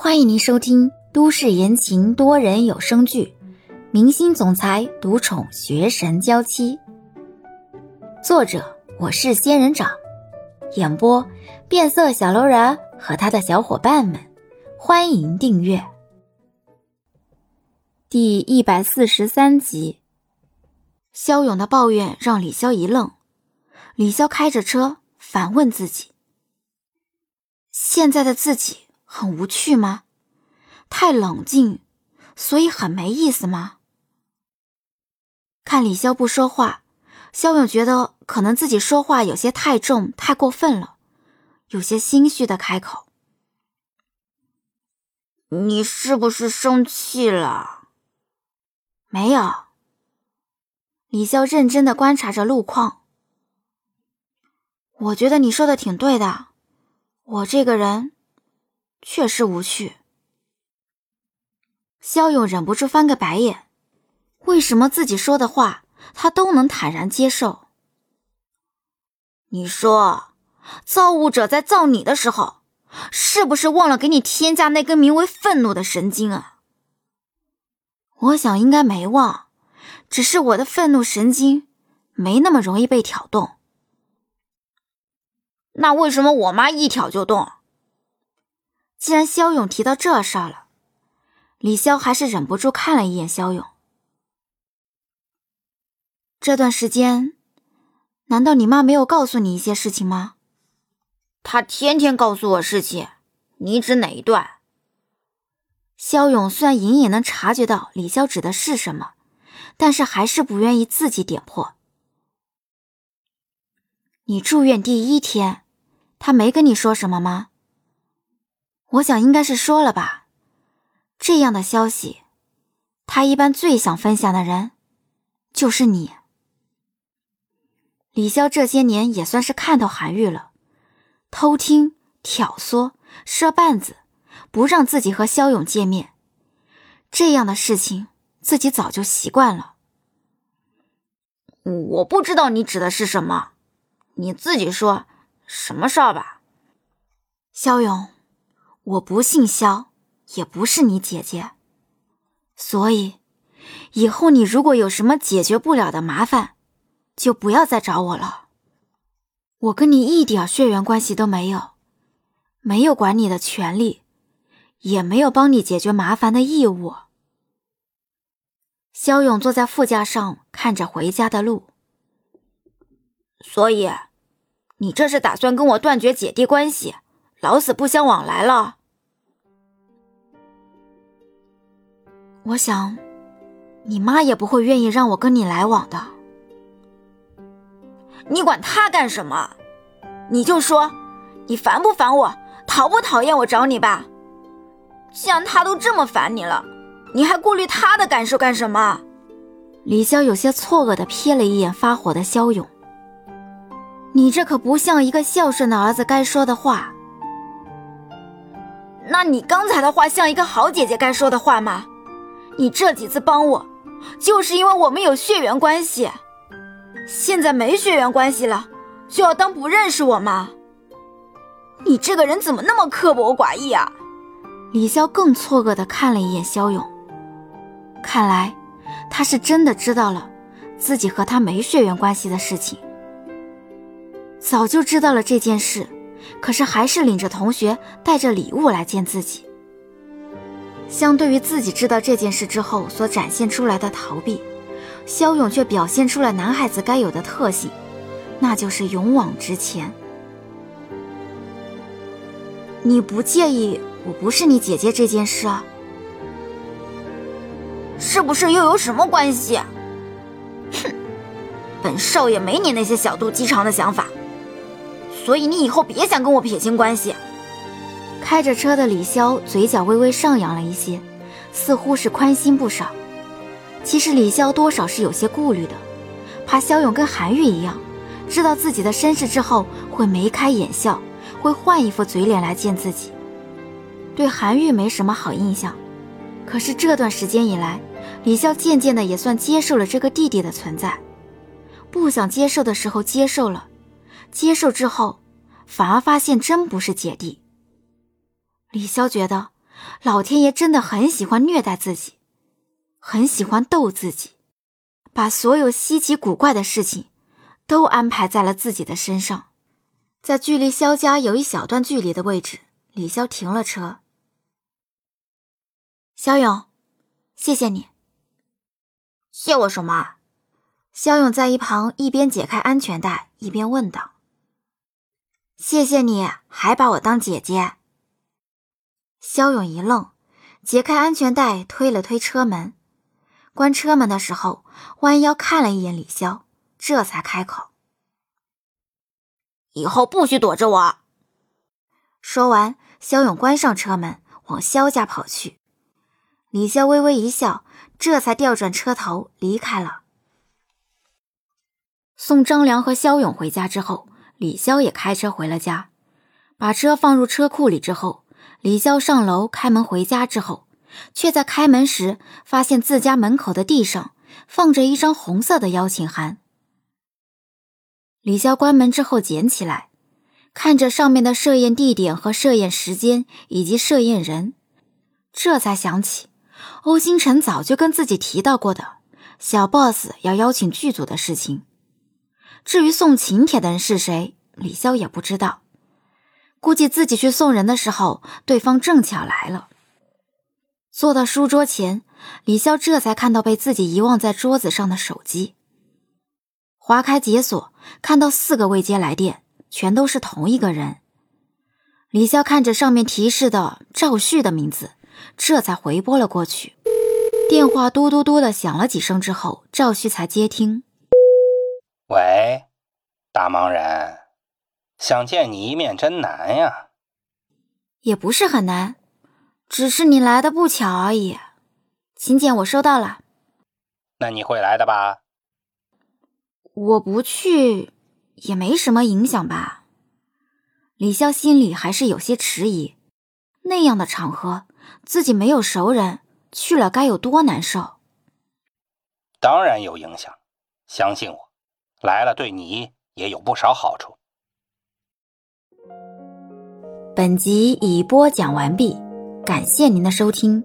欢迎您收听都市言情多人有声剧《明星总裁独宠学神娇妻》，作者我是仙人掌，演播变色小楼人和他的小伙伴们。欢迎订阅第一百四十三集。肖勇的抱怨让李潇一愣，李潇开着车反问自己：现在的自己。很无趣吗？太冷静，所以很没意思吗？看李潇不说话，肖勇觉得可能自己说话有些太重、太过分了，有些心虚的开口：“你是不是生气了？”没有。李潇认真的观察着路况。我觉得你说的挺对的，我这个人。确实无趣。肖勇忍不住翻个白眼，为什么自己说的话他都能坦然接受？你说，造物者在造你的时候，是不是忘了给你添加那根名为愤怒的神经啊？我想应该没忘，只是我的愤怒神经没那么容易被挑动。那为什么我妈一挑就动？既然肖勇提到这事儿了，李潇还是忍不住看了一眼肖勇。这段时间，难道你妈没有告诉你一些事情吗？她天天告诉我事情，你指哪一段？肖勇虽然隐隐能察觉到李潇指的是什么，但是还是不愿意自己点破。你住院第一天，他没跟你说什么吗？我想应该是说了吧，这样的消息，他一般最想分享的人就是你。李潇这些年也算是看透韩愈了，偷听、挑唆、设绊子，不让自己和肖勇见面，这样的事情自己早就习惯了。我不知道你指的是什么，你自己说什么事儿吧，肖勇。我不姓肖，也不是你姐姐，所以以后你如果有什么解决不了的麻烦，就不要再找我了。我跟你一点血缘关系都没有，没有管你的权利，也没有帮你解决麻烦的义务。肖勇坐在副驾上，看着回家的路。所以，你这是打算跟我断绝姐弟关系，老死不相往来了？我想，你妈也不会愿意让我跟你来往的。你管他干什么？你就说，你烦不烦我，讨不讨厌我找你吧。既然他都这么烦你了，你还顾虑他的感受干什么？李潇有些错愕的瞥了一眼发火的肖勇。你这可不像一个孝顺的儿子该说的话。那你刚才的话像一个好姐姐该说的话吗？你这几次帮我，就是因为我们有血缘关系。现在没血缘关系了，就要当不认识我吗？你这个人怎么那么刻薄寡义啊？李潇更错愕的看了一眼肖勇，看来他是真的知道了自己和他没血缘关系的事情，早就知道了这件事，可是还是领着同学带着礼物来见自己。相对于自己知道这件事之后所展现出来的逃避，肖勇却表现出了男孩子该有的特性，那就是勇往直前。你不介意我不是你姐姐这件事啊？是不是又有什么关系？哼，本少爷没你那些小肚鸡肠的想法，所以你以后别想跟我撇清关系。开着车的李潇嘴角微微上扬了一些，似乎是宽心不少。其实李潇多少是有些顾虑的，怕肖勇跟韩愈一样，知道自己的身世之后会眉开眼笑，会换一副嘴脸来见自己。对韩愈没什么好印象，可是这段时间以来，李潇渐渐的也算接受了这个弟弟的存在。不想接受的时候接受了，接受之后，反而发现真不是姐弟。李潇觉得老天爷真的很喜欢虐待自己，很喜欢逗自己，把所有稀奇古怪的事情都安排在了自己的身上。在距离萧家有一小段距离的位置，李潇停了车。肖勇，谢谢你。谢我什么？肖勇在一旁一边解开安全带，一边问道：“谢谢你还把我当姐姐。”肖勇一愣，解开安全带，推了推车门，关车门的时候，弯腰看了一眼李潇，这才开口：“以后不许躲着我。”说完，肖勇关上车门，往肖家跑去。李潇微微一笑，这才调转车头离开了。送张良和肖勇回家之后，李潇也开车回了家，把车放入车库里之后。李潇上楼开门回家之后，却在开门时发现自家门口的地上放着一张红色的邀请函。李潇关门之后捡起来，看着上面的设宴地点和设宴时间以及设宴人，这才想起欧星辰早就跟自己提到过的小 boss 要邀请剧组的事情。至于送请帖的人是谁，李潇也不知道。估计自己去送人的时候，对方正巧来了。坐到书桌前，李潇这才看到被自己遗忘在桌子上的手机。划开解锁，看到四个未接来电，全都是同一个人。李潇看着上面提示的赵旭的名字，这才回拨了过去。电话嘟嘟嘟的响了几声之后，赵旭才接听：“喂，大忙人。”想见你一面真难呀，也不是很难，只是你来的不巧而已。请柬我收到了，那你会来的吧？我不去也没什么影响吧？李潇心里还是有些迟疑，那样的场合自己没有熟人，去了该有多难受。当然有影响，相信我，来了对你也有不少好处。本集已播讲完毕，感谢您的收听。